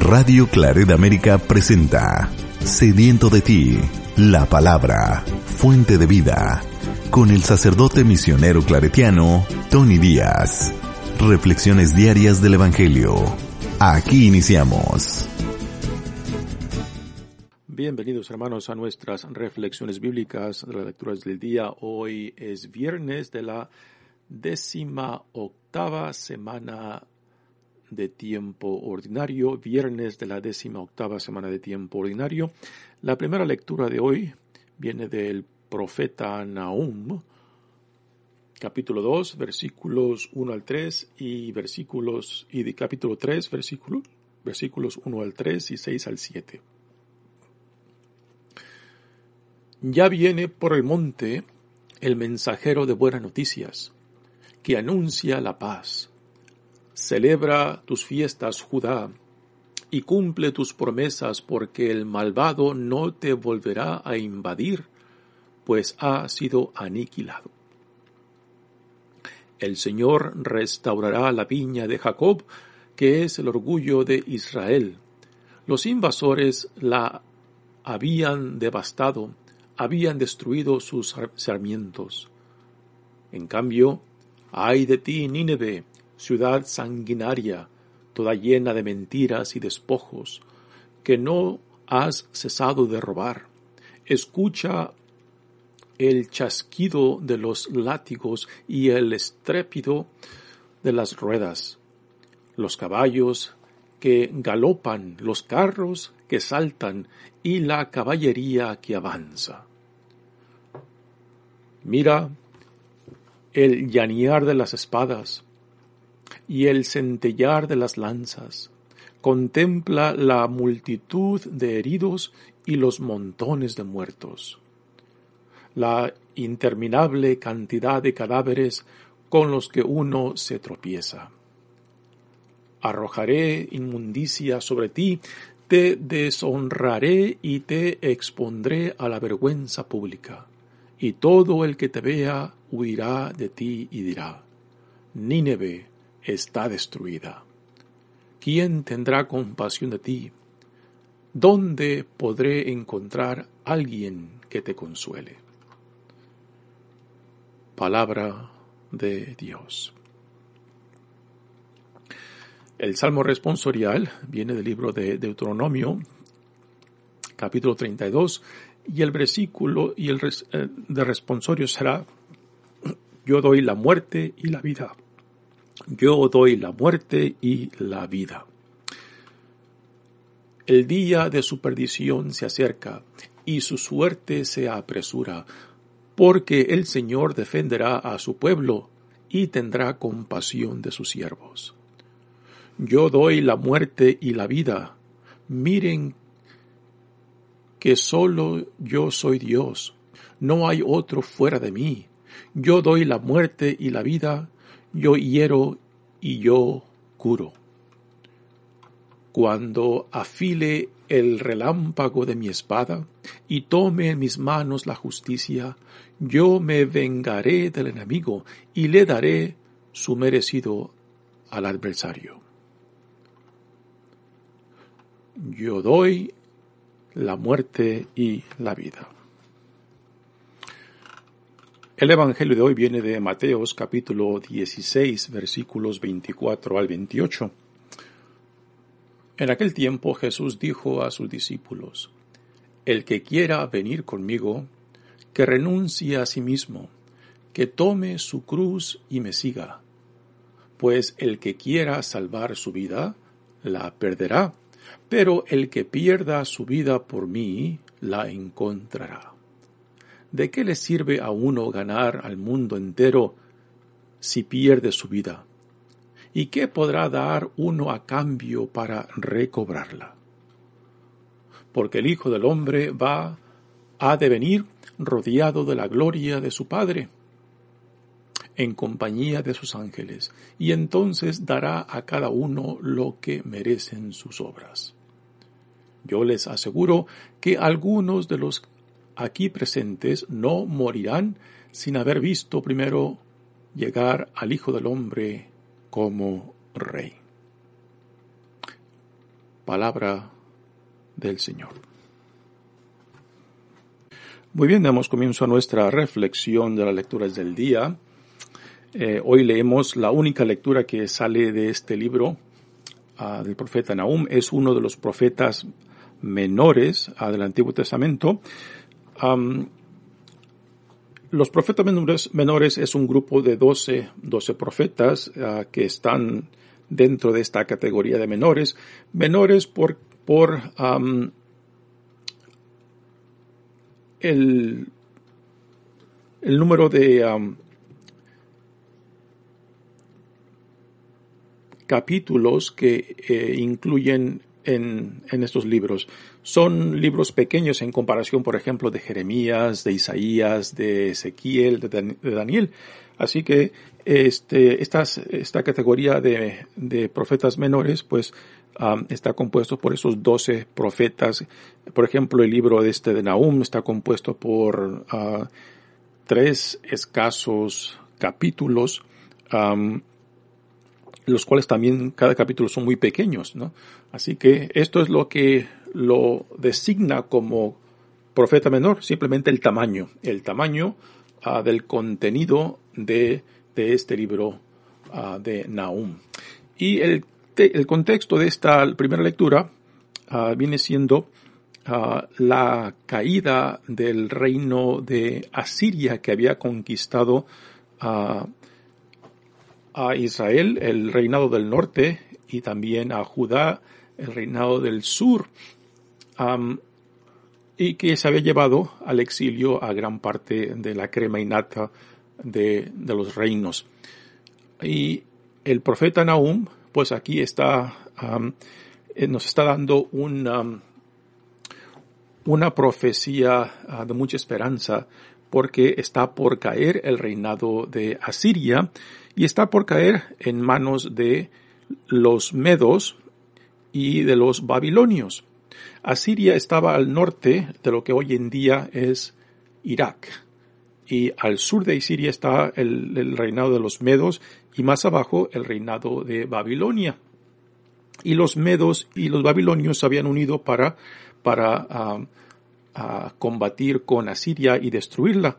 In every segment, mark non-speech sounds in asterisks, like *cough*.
Radio Claret América presenta Sediento de ti, la palabra, fuente de vida, con el sacerdote misionero claretiano Tony Díaz. Reflexiones diarias del Evangelio. Aquí iniciamos. Bienvenidos hermanos a nuestras reflexiones bíblicas de las lecturas del día. Hoy es viernes de la décima octava semana de tiempo ordinario, viernes de la décima octava semana de tiempo ordinario. La primera lectura de hoy viene del profeta Nahum, capítulo 2, versículos 1 al 3 y versículos, y de capítulo 3, versículos, versículos 1 al 3 y 6 al 7. Ya viene por el monte el mensajero de buenas noticias, que anuncia la paz Celebra tus fiestas, Judá, y cumple tus promesas, porque el malvado no te volverá a invadir, pues ha sido aniquilado. El Señor restaurará la viña de Jacob, que es el orgullo de Israel. Los invasores la habían devastado, habían destruido sus sarmientos. En cambio, ay de ti, Nínive, ciudad sanguinaria, toda llena de mentiras y despojos, que no has cesado de robar. Escucha el chasquido de los látigos y el estrépito de las ruedas, los caballos que galopan, los carros que saltan y la caballería que avanza. Mira el llanear de las espadas, y el centellar de las lanzas. Contempla la multitud de heridos y los montones de muertos. La interminable cantidad de cadáveres con los que uno se tropieza. Arrojaré inmundicia sobre ti, te deshonraré y te expondré a la vergüenza pública, y todo el que te vea huirá de ti y dirá, Nínive está destruida. ¿Quién tendrá compasión de ti? ¿Dónde podré encontrar alguien que te consuele? Palabra de Dios. El salmo responsorial viene del libro de Deuteronomio, capítulo 32, y el versículo y el eh, de responsorio será, yo doy la muerte y la vida yo doy la muerte y la vida. El día de su perdición se acerca y su suerte se apresura, porque el Señor defenderá a su pueblo y tendrá compasión de sus siervos. Yo doy la muerte y la vida. Miren que solo yo soy Dios. No hay otro fuera de mí. Yo doy la muerte y la vida yo hiero y yo curo. Cuando afile el relámpago de mi espada y tome en mis manos la justicia, yo me vengaré del enemigo y le daré su merecido al adversario. Yo doy la muerte y la vida. El Evangelio de hoy viene de Mateos capítulo 16 versículos 24 al 28. En aquel tiempo Jesús dijo a sus discípulos, El que quiera venir conmigo, que renuncie a sí mismo, que tome su cruz y me siga, pues el que quiera salvar su vida, la perderá, pero el que pierda su vida por mí, la encontrará. ¿De qué le sirve a uno ganar al mundo entero si pierde su vida? ¿Y qué podrá dar uno a cambio para recobrarla? Porque el Hijo del Hombre va a devenir rodeado de la gloria de su Padre, en compañía de sus ángeles, y entonces dará a cada uno lo que merecen sus obras. Yo les aseguro que algunos de los aquí presentes no morirán sin haber visto primero llegar al Hijo del Hombre como Rey. palabra del Señor. Muy bien, damos comienzo a nuestra reflexión de las lecturas del día. Eh, hoy leemos la única lectura que sale de este libro uh, del profeta Nahum. Es uno de los profetas menores uh, del Antiguo Testamento. Los profetas menores, es un grupo de 12, 12 profetas uh, que están dentro de esta categoría de menores. Menores por, por el, el número de capítulos que eh, incluyen en, en, estos libros. Son libros pequeños en comparación, por ejemplo, de Jeremías, de Isaías, de Ezequiel, de, Daniel. Así que este, esta categoría de, de profetas menores, pues, um, está compuesto por esos doce profetas. Por ejemplo, el libro de este de Nahum está compuesto por uh, tres escasos capítulos. Los cuales también cada capítulo son muy pequeños, ¿no? Así que esto es lo que lo designa como profeta menor, simplemente el tamaño, el tamaño uh, del contenido de, de este libro uh, de Nahum. Y el, el, contexto de esta primera lectura uh, viene siendo la caída del reino de Asiria que había conquistado a Israel el reinado del norte y también a Judá el reinado del sur y que se había llevado al exilio a gran parte de la crema innata de, de los reinos. Y el profeta Nahum, pues aquí está, eh, nos está dando una, um, una profecía uh, de mucha esperanza porque está por caer el reinado de Asiria y está por caer en manos de los medos y de los babilonios. Asiria estaba al norte de lo que hoy en día es Irak. Y al sur de Siria está el, reinado de los medos y más abajo el reinado de Babilonia. Y los medos y los babilonios se habían unido para, para uh, combatir con Asiria y destruirla.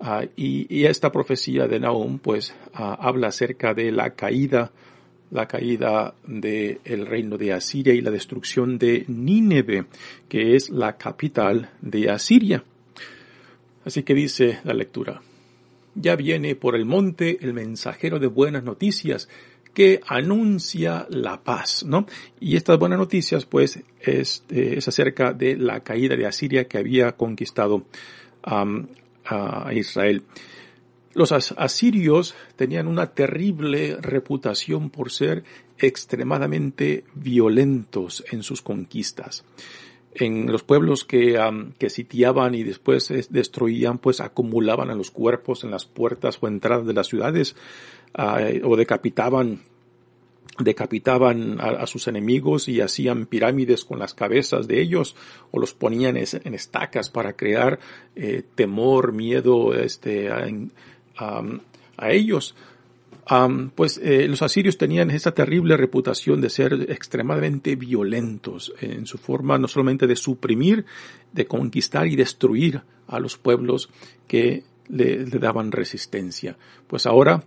Uh, y, esta profecía de Nahum pues habla acerca de la caída, la caída del el reino de Asiria y la destrucción de Nínive, que es la capital de Asiria. Así que dice la lectura, ya viene por el monte el mensajero de buenas noticias que anuncia la paz, ¿no? Y estas buenas noticias pues es, eh, es acerca de la caída de Asiria que había conquistado a Israel. Los asirios tenían una terrible reputación por ser extremadamente violentos en sus conquistas. En los pueblos que, sitiaban y después destruían, pues acumulaban a los cuerpos en las puertas o entradas de las ciudades o decapitaban decapitaban a, sus enemigos y hacían pirámides con las cabezas de ellos o los ponían en estacas para crear eh, temor, miedo este, a, ellos. Pues eh, los asirios tenían esa terrible reputación de ser extremadamente violentos en su forma no solamente de suprimir, de conquistar y destruir a los pueblos que le, daban resistencia. Pues ahora,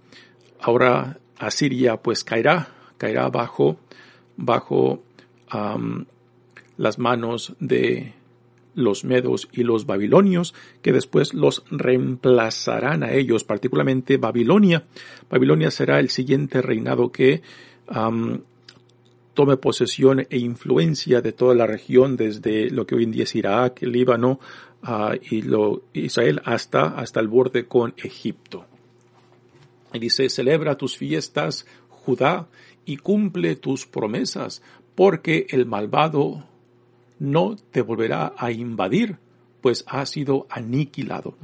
ahora Asiria pues caerá caerá bajo, bajo las manos de los medos y los babilonios, que después los reemplazarán a ellos, particularmente Babilonia. Babilonia será el siguiente reinado que tome posesión e influencia de toda la región, desde lo que hoy en día es Irak, Líbano uh, y lo, Israel hasta, hasta el borde con Egipto. Y dice, celebra tus fiestas, Judá, y cumple tus promesas, porque el malvado no te volverá a invadir, pues ha sido aniquilado.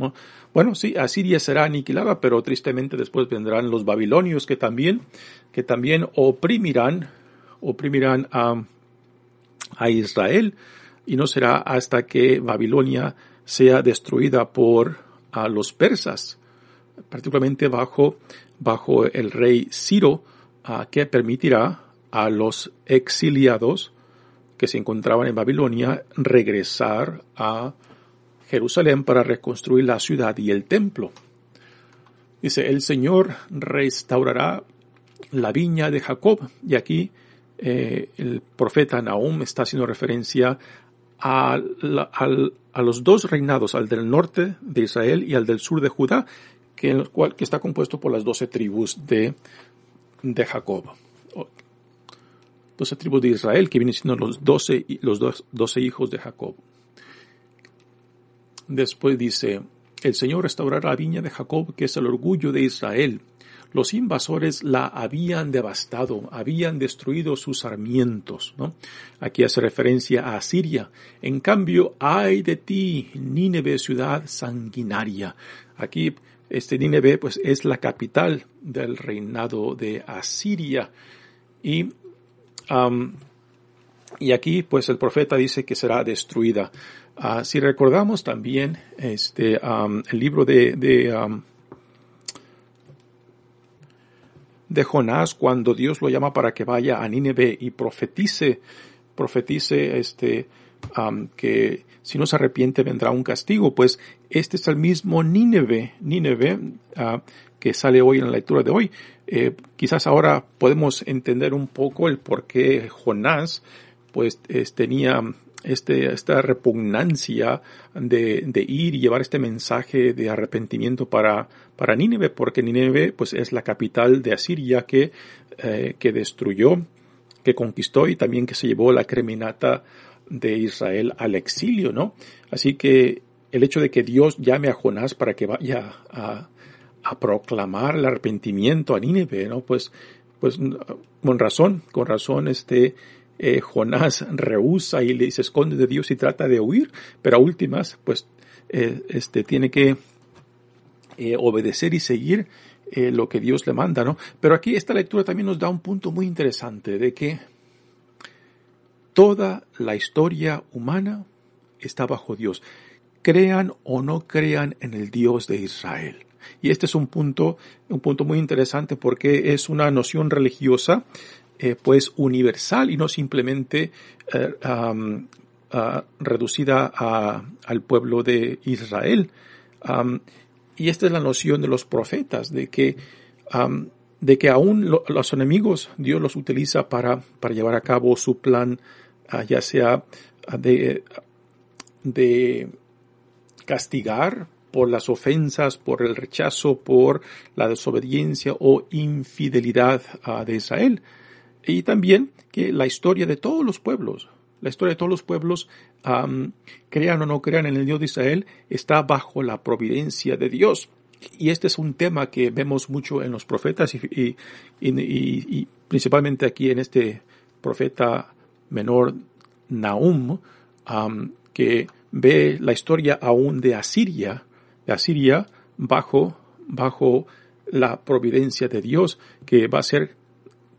Bueno, sí, Asiria será aniquilada, pero tristemente después vendrán los babilonios que también, que también oprimirán, oprimirán a, a Israel, y no será hasta que Babilonia sea destruida por a los persas, particularmente bajo, bajo el rey Ciro, que permitirá a los exiliados que se encontraban en Babilonia regresar a Jerusalén para reconstruir la ciudad y el templo. Dice, el Señor restaurará la viña de Jacob. Y aquí eh, el profeta Nahum está haciendo referencia a, a, los dos reinados, al del norte de Israel y al del sur de Judá, que, el cual, que está compuesto por las doce tribus de, de Jacob. Doce tribus de Israel, que vienen siendo los doce, los doce hijos de Jacob. Después dice, el Señor restaurará la viña de Jacob, que es el orgullo de Israel. Los invasores la habían devastado, habían destruido sus sarmientos. ¿no? Aquí hace referencia a Asiria. En cambio, ay de ti, Nínive, ciudad sanguinaria. Aquí, este Nínive, pues, es la capital del reinado de Asiria. Y, y aquí, pues, el profeta dice que será destruida. Ah, si recordamos también este, el libro de, de, de, Jonás, cuando Dios lo llama para que vaya a Nínive y profetice, profetice este, que si no se arrepiente vendrá un castigo, pues este es el mismo Nínive, Nínive ah, que sale hoy en la lectura de hoy. Eh, quizás ahora podemos entender un poco el por qué Jonás pues tenía este, esta repugnancia de, de, ir y llevar este mensaje de arrepentimiento para, para Nínive, porque Nínive pues, es la capital de Asiria que, eh, que destruyó, que conquistó y también que se llevó la criminata de Israel al exilio, ¿no? Así que el hecho de que Dios llame a Jonás para que vaya a, a proclamar el arrepentimiento a Nínive, ¿no? Pues, pues con razón, con razón, este, eh, Jonás rehúsa y se esconde de Dios y trata de huir, pero a últimas, pues, eh, este, tiene que eh, obedecer y seguir lo que Dios le manda, ¿no? Pero aquí esta lectura también nos da un punto muy interesante de que toda la historia humana está bajo Dios. Crean o no crean en el Dios de Israel. Y este es un punto, un punto muy interesante porque es una noción religiosa eh, pues universal y no simplemente eh, reducida al pueblo de Israel. y esta es la noción de los profetas, de que, de que aún los enemigos Dios los utiliza para, para llevar a cabo su plan, ah, ya sea ah, de, de castigar por las ofensas, por el rechazo, por la desobediencia o infidelidad ah, de Israel. Y también que la historia de todos los pueblos, la historia de todos los pueblos, crean o no crean en el Dios de Israel, está bajo la providencia de Dios. Y este es un tema que vemos mucho en los profetas y, y, principalmente aquí en este profeta menor Nahum, que ve la historia aún de Asiria, de Asiria bajo, bajo la providencia de Dios, que va a ser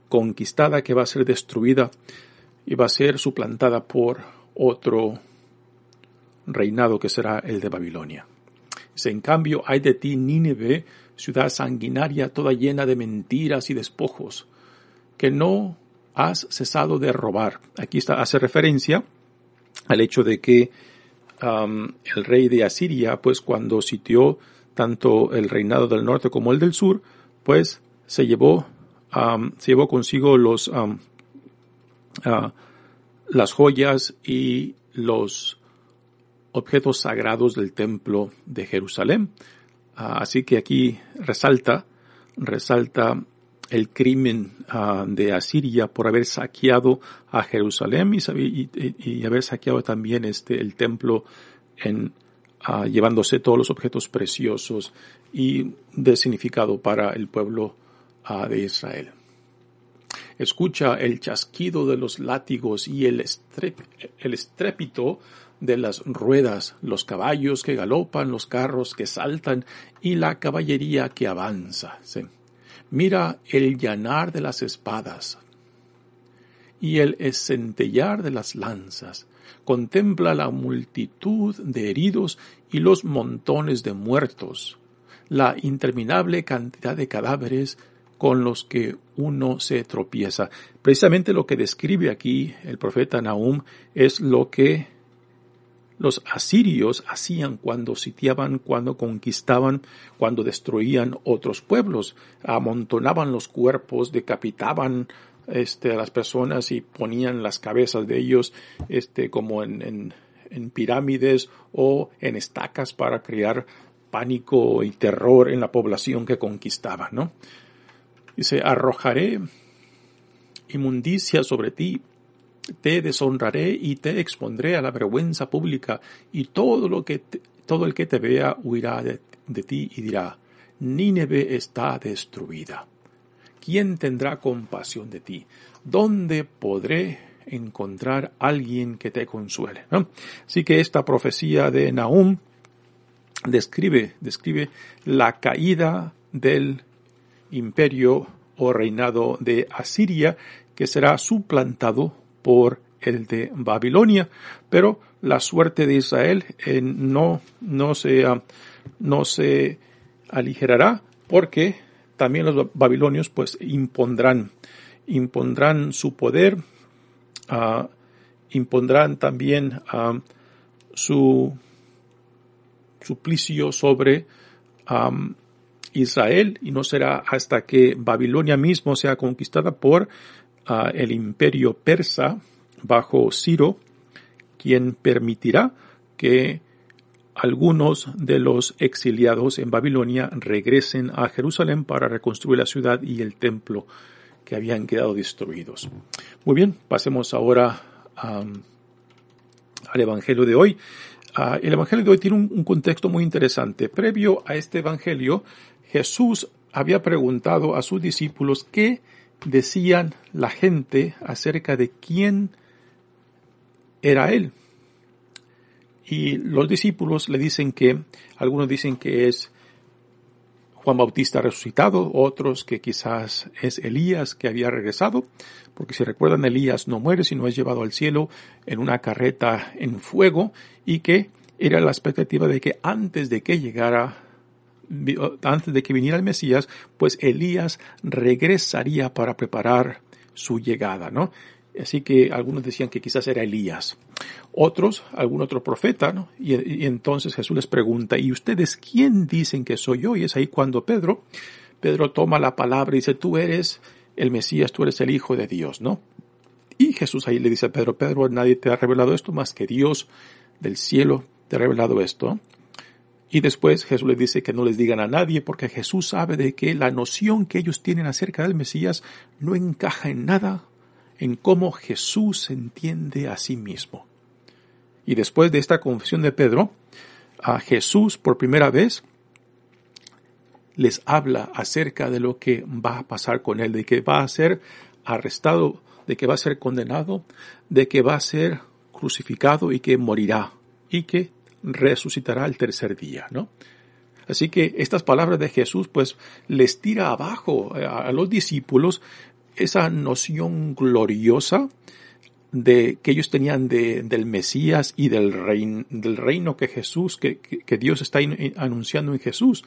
conquistada que va a ser destruida y va a ser suplantada por otro reinado que será el de Babilonia. En cambio, hay de ti, Nínive, ciudad sanguinaria, toda llena de mentiras y despojos, que no has cesado de robar. Aquí está, hace referencia al hecho de que el rey de Asiria, pues cuando sitió tanto el reinado del norte como el del sur, pues se llevó se llevó consigo los, ah, las joyas y los objetos sagrados del templo de Jerusalén. Ah, así que aquí resalta, resalta el crimen ah, de Asiria por haber saqueado a Jerusalén y, haber saqueado también este, el templo en, llevándose todos los objetos preciosos y de significado para el pueblo de Israel. Escucha el chasquido de los látigos y el estrépito de las ruedas, los caballos que galopan, los carros que saltan y la caballería que avanza. Mira el llanar de las espadas y el escentellar de las lanzas. Contempla la multitud de heridos y los montones de muertos, la interminable cantidad de cadáveres con los que uno se tropieza. Precisamente lo que describe aquí el profeta Nahum es lo que los asirios hacían cuando sitiaban, cuando conquistaban, cuando destruían otros pueblos. Amontonaban los cuerpos, decapitaban este, a las personas y ponían las cabezas de ellos este, como en, en pirámides o en estacas para crear pánico y terror en la población que conquistaban, ¿no? Dice, arrojaré inmundicia sobre ti, te deshonraré y te expondré a la vergüenza pública, y todo lo que todo el que te vea huirá de, de ti y dirá, Nínive está destruida. ¿Quién tendrá compasión de ti? ¿Dónde podré encontrar alguien que te consuele? ¿no? Así que esta profecía de Nahum describe, describe la caída del imperio o reinado de Asiria que será suplantado por el de Babilonia, pero la suerte de Israel eh, no, no, se, ah, no se aligerará porque también los babilonios pues impondrán, impondrán su poder, uh, impondrán también uh, su suplicio sobre Israel y no será hasta que Babilonia mismo sea conquistada por el imperio persa bajo Ciro, quien permitirá que algunos de los exiliados en Babilonia regresen a Jerusalén para reconstruir la ciudad y el templo que habían quedado destruidos. Muy bien, pasemos ahora al Evangelio de hoy. Ah, el Evangelio de hoy tiene un, contexto muy interesante. Previo a este Evangelio, Jesús había preguntado a sus discípulos qué decían la gente acerca de quién era Él. Y los discípulos le dicen que, algunos dicen que es Juan Bautista resucitado, otros que quizás es Elías que había regresado, porque si recuerdan Elías no muere sino es llevado al cielo en una carreta en fuego y que era la expectativa de que antes de que llegara antes de que viniera el Mesías, pues Elías regresaría para preparar su llegada, ¿no? Así que algunos decían que quizás era Elías. Otros, algún otro profeta, ¿no? Y, entonces Jesús les pregunta, ¿y ustedes quién dicen que soy yo? Y es ahí cuando Pedro, Pedro toma la palabra y dice, tú eres el Mesías, tú eres el Hijo de Dios, ¿no? Y Jesús ahí le dice a Pedro, Pedro, nadie te ha revelado esto más que Dios del cielo te ha revelado esto. Y después Jesús les dice que no les digan a nadie porque Jesús sabe de que la noción que ellos tienen acerca del Mesías no encaja en nada en cómo Jesús se entiende a sí mismo. Y después de esta confesión de Pedro, a Jesús por primera vez les habla acerca de lo que va a pasar con él, de que va a ser arrestado, de que va a ser condenado, de que va a ser crucificado y que morirá y que resucitará el tercer día, ¿no? Así que estas palabras de Jesús pues les tira abajo a los discípulos esa noción gloriosa de que ellos tenían de, del Mesías y del, reino, del reino que Jesús, que, que, Dios está anunciando en Jesús.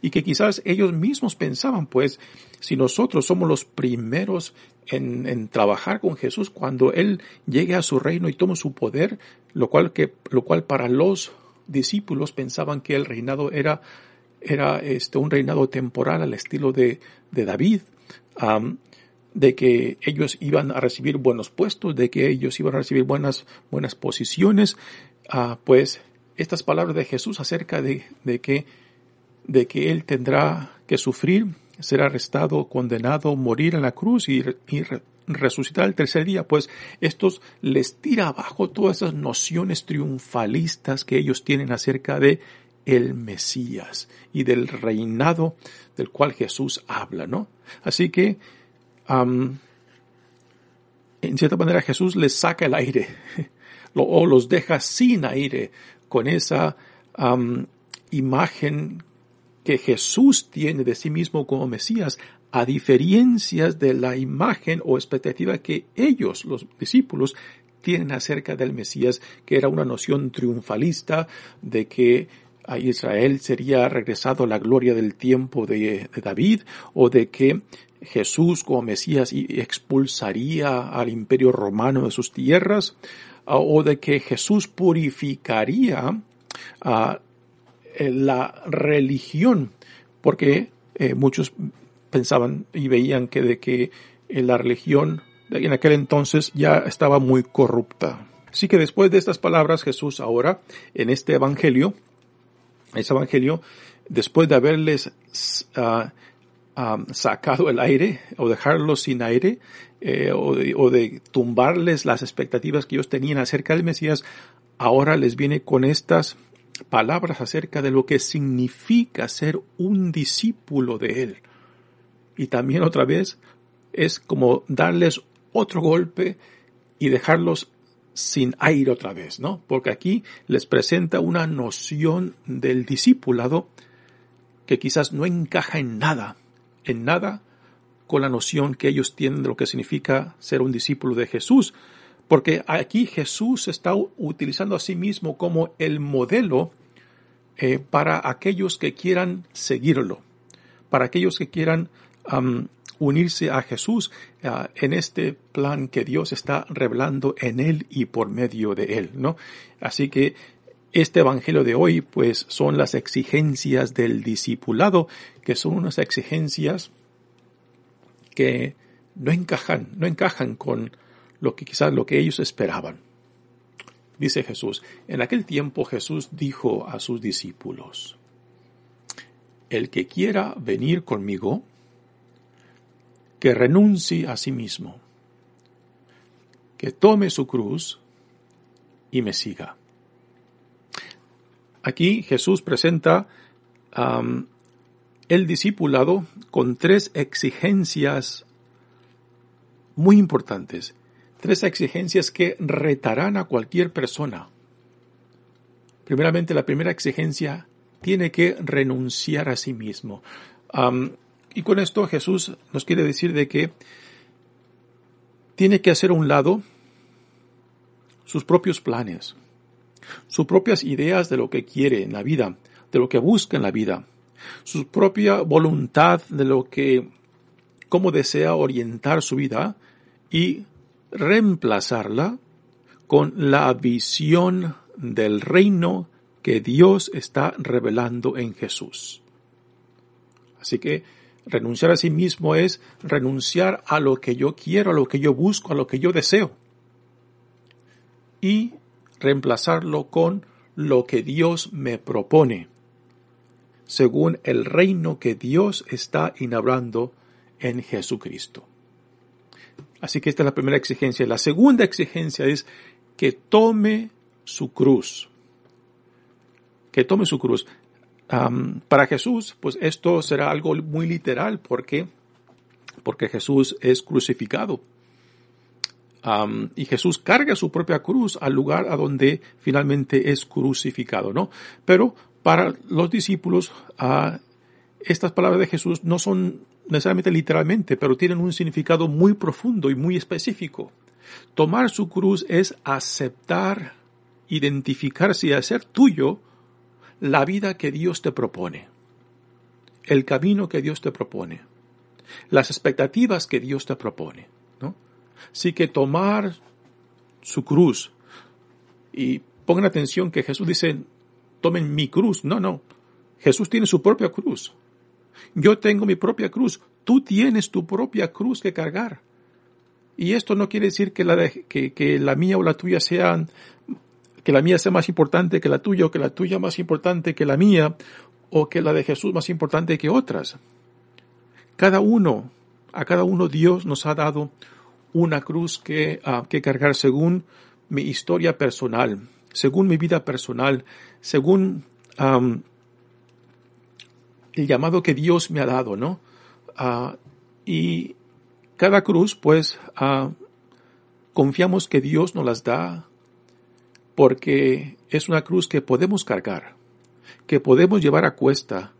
Y que quizás ellos mismos pensaban, pues, si nosotros somos los primeros en, trabajar con Jesús cuando Él llegue a su reino y tome su poder, lo cual, que, lo cual para los discípulos pensaban que el reinado era, era este, un reinado temporal al estilo de, de David de que ellos iban a recibir buenos puestos, de que ellos iban a recibir buenas, buenas posiciones, ah, pues estas palabras de Jesús acerca de, de, que, de que Él tendrá que sufrir, ser arrestado, condenado, morir en la cruz y, resucitar el tercer día, pues estos les tira abajo todas esas nociones triunfalistas que ellos tienen acerca de el Mesías y del reinado del cual Jesús habla, ¿no? Así que en cierta manera Jesús les saca el aire *laughs* o los deja sin aire con esa imagen que Jesús tiene de sí mismo como Mesías, a diferencias de la imagen o expectativa que ellos, los discípulos, tienen acerca del Mesías, que era una noción triunfalista de que a Israel sería regresado la gloria del tiempo de, de David o de que Jesús como Mesías expulsaría al imperio romano de sus tierras, o de que Jesús purificaría a la religión, porque eh, muchos pensaban y veían que de que eh, la religión en aquel entonces ya estaba muy corrupta. Así que después de estas palabras, Jesús ahora, en este evangelio, ese evangelio, después de haberles ah, ah, sacado el aire o dejarlos sin aire, eh, o, de, o, de, tumbarles las expectativas que ellos tenían acerca del Mesías, ahora les viene con estas palabras acerca de lo que significa ser un discípulo de Él. Y también otra vez es como darles otro golpe y dejarlos sin aire otra vez, ¿no? Porque aquí les presenta una noción del discipulado que quizás no encaja en nada, en nada con la noción que ellos tienen de lo que significa ser un discípulo de Jesús. Porque aquí Jesús está utilizando a sí mismo como el modelo eh, para aquellos que quieran seguirlo, para aquellos que quieran unirse a Jesús uh, en este plan que Dios está revelando en él y por medio de él, ¿no? Así que este evangelio de hoy, pues, son las exigencias del discipulado, que son unas exigencias que no encajan, no encajan con lo que quizás lo que ellos esperaban. Dice Jesús, en aquel tiempo Jesús dijo a sus discípulos, el que quiera venir conmigo, que renuncie a sí mismo, que tome su cruz y me siga. Aquí Jesús presenta el discipulado con tres exigencias muy importantes, tres exigencias que retarán a cualquier persona. Primeramente, la primera exigencia tiene que renunciar a sí mismo. Y con esto Jesús nos quiere decir de que tiene que hacer a un lado sus propios planes, sus propias ideas de lo que quiere en la vida, de lo que busca en la vida, su propia voluntad de lo que, cómo desea orientar su vida y reemplazarla con la visión del reino que Dios está revelando en Jesús. Así que Renunciar a sí mismo es renunciar a lo que yo quiero, a lo que yo busco, a lo que yo deseo. Y reemplazarlo con lo que Dios me propone, según el reino que Dios está inaugurando en Jesucristo. Así que esta es la primera exigencia. La segunda exigencia es que tome su cruz. Que tome su cruz para Jesús, pues esto será algo muy literal. ¿Por qué? Porque Jesús es crucificado. y Jesús carga su propia cruz al lugar a donde finalmente es crucificado, ¿no? Pero para los discípulos, uh, estas palabras de Jesús no son necesariamente literalmente, pero tienen un significado muy profundo y muy específico. Tomar su cruz es aceptar, identificarse y hacer tuyo la vida que Dios te propone, el camino que Dios te propone, las expectativas que Dios te propone, ¿no? Así que tomar su cruz y pongan atención que Jesús dice, tomen mi cruz. No, no. Jesús tiene su propia cruz. Yo tengo mi propia cruz. Tú tienes tu propia cruz que cargar. Y esto no quiere decir que la, que, la mía o la tuya sean que la mía sea más importante que la tuya o que la tuya más importante que la mía o que la de Jesús más importante que otras. Cada uno, a cada uno Dios nos ha dado una cruz que, uh, que cargar según mi historia personal, según mi vida personal, según el llamado que Dios me ha dado, ¿no? Uh, y cada cruz, pues, uh, confiamos que Dios nos las da porque es una cruz que podemos cargar, que podemos llevar a cuesta,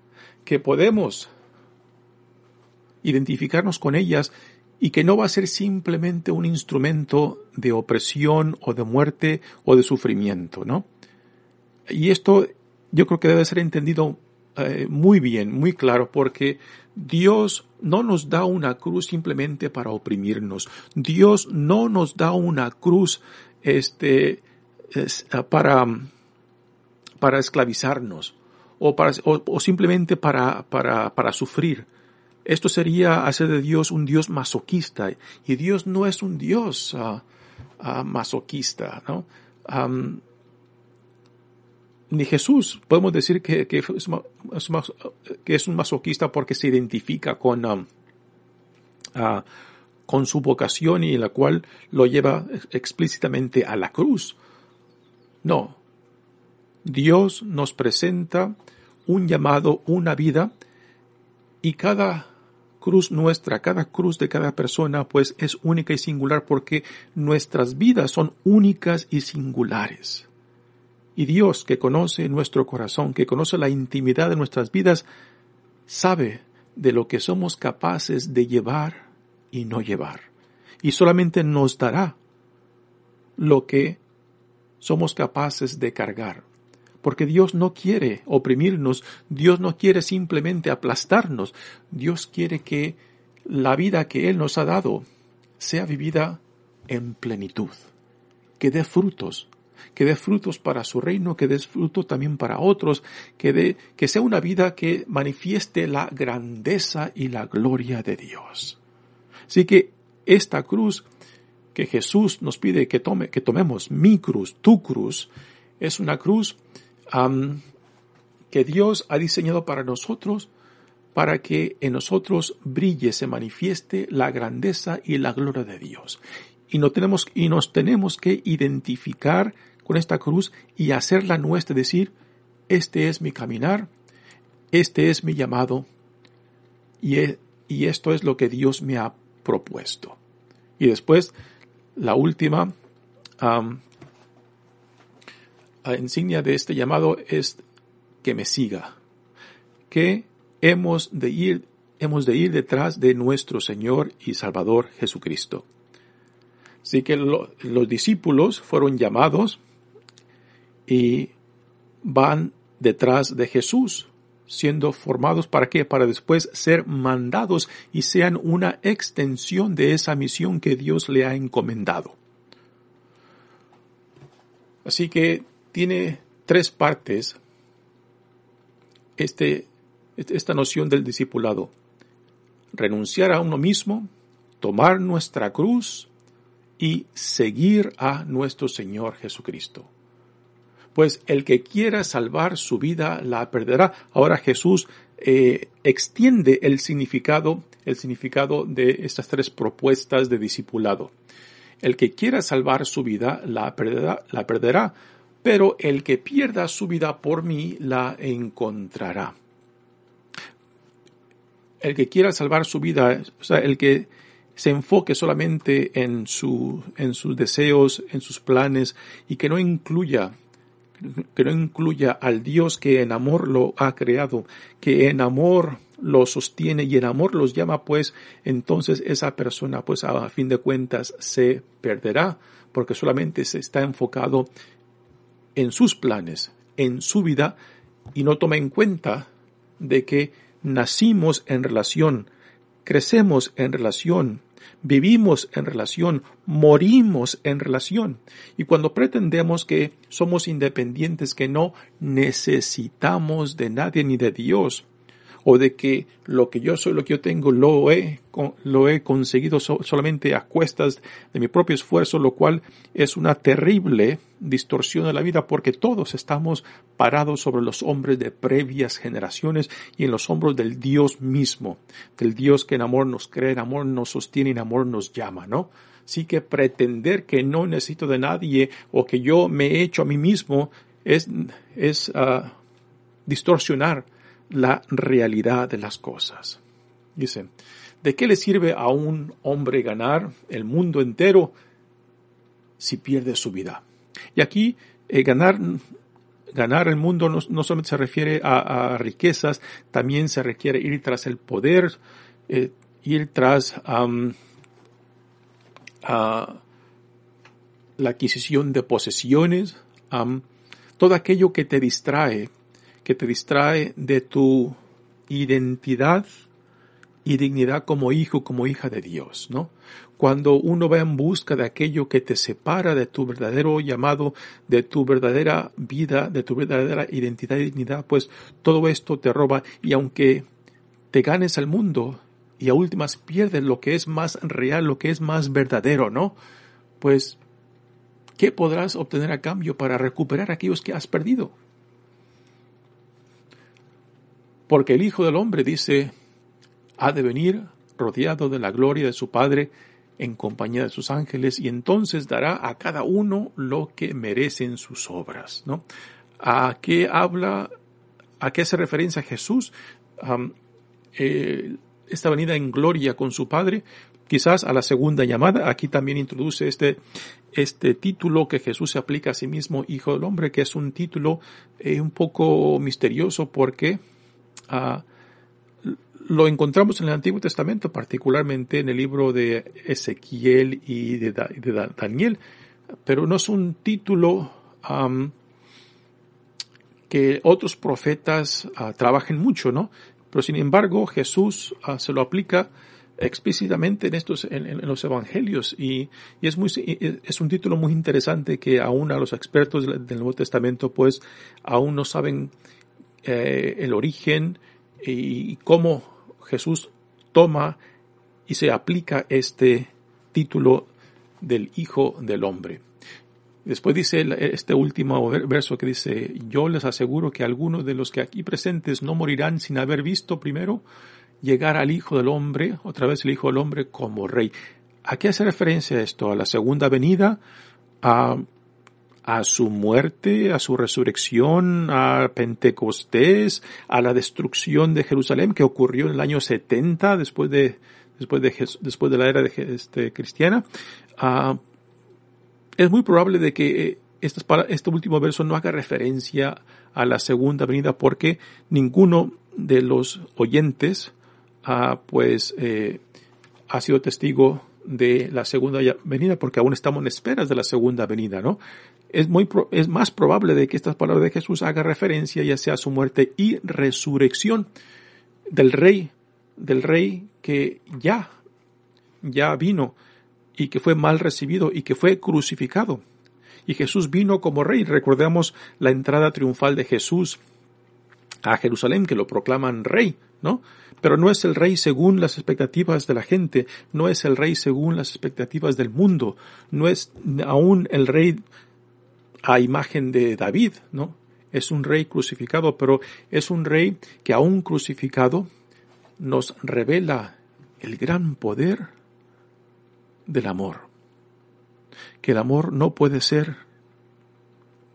que podemos identificarnos con ellas y que no va a ser simplemente un instrumento de opresión o de muerte o de sufrimiento, ¿no? Y esto yo creo que debe ser entendido eh, muy bien, muy claro, porque Dios no nos da una cruz simplemente para oprimirnos. Dios no nos da una cruz este, para, para esclavizarnos o, para, o, simplemente para, para, para sufrir. Esto sería hacer de Dios un Dios masoquista y Dios no es un Dios ah, ah, masoquista, ¿no? Ni Jesús podemos decir que, es, un masoquista porque se identifica con, ah, con su vocación y la cual lo lleva explícitamente a la cruz. No. Dios nos presenta un llamado, una vida, y cada cruz nuestra, cada cruz de cada persona, pues es única y singular porque nuestras vidas son únicas y singulares. Y Dios, que conoce nuestro corazón, que conoce la intimidad de nuestras vidas, sabe de lo que somos capaces de llevar y no llevar. Y solamente nos dará lo que somos capaces de cargar. Porque Dios no quiere oprimirnos, Dios no quiere simplemente aplastarnos, Dios quiere que la vida que Él nos ha dado sea vivida en plenitud, que dé frutos, que dé frutos para su reino, que dé fruto también para otros, que dé, que sea una vida que manifieste la grandeza y la gloria de Dios. Así que esta cruz que Jesús nos pide que tome, que tomemos mi cruz, tu cruz, es una cruz que Dios ha diseñado para nosotros para que en nosotros brille, se manifieste la grandeza y la gloria de Dios. Y, no tenemos, y nos tenemos que identificar con esta cruz y hacerla nuestra, decir, este es mi caminar, este es mi llamado y, e, y esto es lo que Dios me ha propuesto. Y después, la última insignia de este llamado es que me siga, que hemos de ir, hemos de ir detrás de nuestro Señor y Salvador Jesucristo. Así que los discípulos fueron llamados y van detrás de Jesús, siendo formados para qué? Para después ser mandados y sean una extensión de esa misión que Dios le ha encomendado. Así que tiene tres partes este, esta noción del discipulado. Renunciar a uno mismo, tomar nuestra cruz y seguir a nuestro Señor Jesucristo pues el que quiera salvar su vida la perderá. Ahora Jesús eh, extiende el significado, el significado de estas tres propuestas de discipulado. El que quiera salvar su vida la perderá, la perderá, pero el que pierda su vida por mí la encontrará. El que quiera salvar su vida, o sea, el que se enfoque solamente en, su, en sus deseos, en sus planes y que no incluya que no incluya al Dios que en amor lo ha creado, que en amor lo sostiene y en amor los llama, pues entonces esa persona, pues a fin de cuentas, se perderá, porque solamente se está enfocado en sus planes, en su vida, y no toma en cuenta de que nacimos en relación, crecemos en relación, vivimos en relación, morimos en relación. Y cuando pretendemos que somos independientes, que no necesitamos de nadie ni de Dios, o de que lo que yo soy, lo que yo tengo, lo he, lo he conseguido solamente a cuestas de mi propio esfuerzo, lo cual es una terrible distorsión de la vida porque todos estamos parados sobre los hombres de previas generaciones y en los hombros del Dios mismo, del Dios que en amor nos cree, en amor nos sostiene en amor nos llama, ¿no? Así que pretender que no necesito de nadie o que yo me he hecho a mí mismo es, es ah, distorsionar la realidad de las cosas. Dice, ¿de qué le sirve a un hombre ganar el mundo entero si pierde su vida? Y aquí eh, ganar, ganar el mundo no, solamente se refiere a, riquezas, también se requiere ir tras el poder, eh, ir tras a la adquisición de posesiones, todo aquello que te distrae que te distrae de tu identidad y dignidad como hijo, como hija de Dios, ¿no? Cuando uno va en busca de aquello que te separa de tu verdadero llamado, de tu verdadera vida, de tu verdadera identidad y dignidad, pues todo esto te roba y aunque te ganes al mundo y a últimas pierdes lo que es más real, lo que es más verdadero, ¿no? Pues, ¿qué podrás obtener a cambio para recuperar aquellos que has perdido? Porque el Hijo del Hombre dice, ha de venir rodeado de la gloria de su Padre en compañía de sus ángeles y entonces dará a cada uno lo que merecen sus obras, ¿no? ¿A qué habla, a qué hace referencia Jesús? Eh, esta venida en gloria con su Padre, quizás a la segunda llamada. Aquí también introduce este, este título que Jesús se aplica a sí mismo, Hijo del Hombre, que es un título eh, un poco misterioso porque lo encontramos en el Antiguo Testamento, particularmente en el libro de Ezequiel y de, Daniel, pero no es un título que otros profetas uh, trabajen mucho, ¿no? Pero sin embargo, Jesús ah, se lo aplica explícitamente en estos, en, los evangelios y, es muy, es un título muy interesante que aún a los expertos del, Nuevo Testamento pues aún no saben eh, el origen y cómo Jesús toma y se aplica este título del Hijo del Hombre. Después dice este último verso que dice, yo les aseguro que algunos de los que aquí presentes no morirán sin haber visto primero llegar al Hijo del Hombre, otra vez el Hijo del Hombre como Rey. ¿A qué hace referencia esto? ¿A la segunda venida? ¿A a su muerte, a su resurrección, a Pentecostés, a la destrucción de Jerusalén que ocurrió en el año 70 después de, después de, después de la era este, cristiana. Ah, es muy probable de que este, este último verso no haga referencia a la segunda venida porque ninguno de los oyentes ah, pues eh, ha sido testigo de la segunda venida porque aún estamos en esperas de la segunda venida, ¿no? es, muy, es más probable de que estas palabras de Jesús haga referencia ya sea a su muerte y resurrección del rey, del rey que ya, ya vino y que fue mal recibido y que fue crucificado. Y Jesús vino como rey. Recordemos la entrada triunfal de Jesús a Jerusalén, que lo proclaman rey, ¿no? Pero no es el rey según las expectativas de la gente, no es el rey según las expectativas del mundo, no es aún el rey a imagen de David, ¿no? Es un rey crucificado, pero es un rey que aún crucificado nos revela el gran poder del amor. Que el amor no puede ser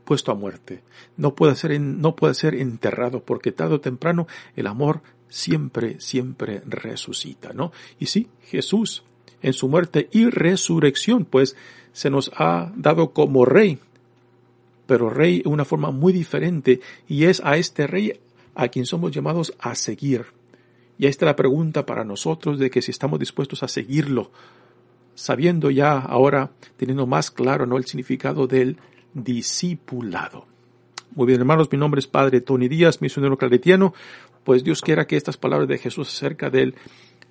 puesto a muerte, no puede ser, no puede ser enterrado, porque tarde o temprano el amor siempre, siempre resucita, ¿no? Y sí, Jesús en su muerte y resurrección, pues se nos ha dado como rey pero rey de una forma muy diferente y es a este rey a quien somos llamados a seguir. Y esta es la pregunta para nosotros de que si estamos dispuestos a seguirlo, sabiendo ya ahora, teniendo más claro ¿no? el significado del discipulado. Muy bien, hermanos, mi nombre es Padre Tony Díaz, misionero claretiano. Pues Dios quiera que estas palabras de Jesús acerca de, él,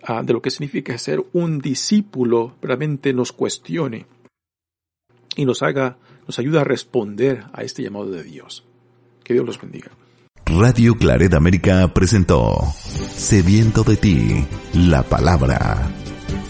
ah, de lo que significa ser un discípulo realmente nos cuestione y nos haga nos ayuda a responder a este llamado de Dios. Que Dios los bendiga. Radio Claret América presentó Sediento de ti, la palabra.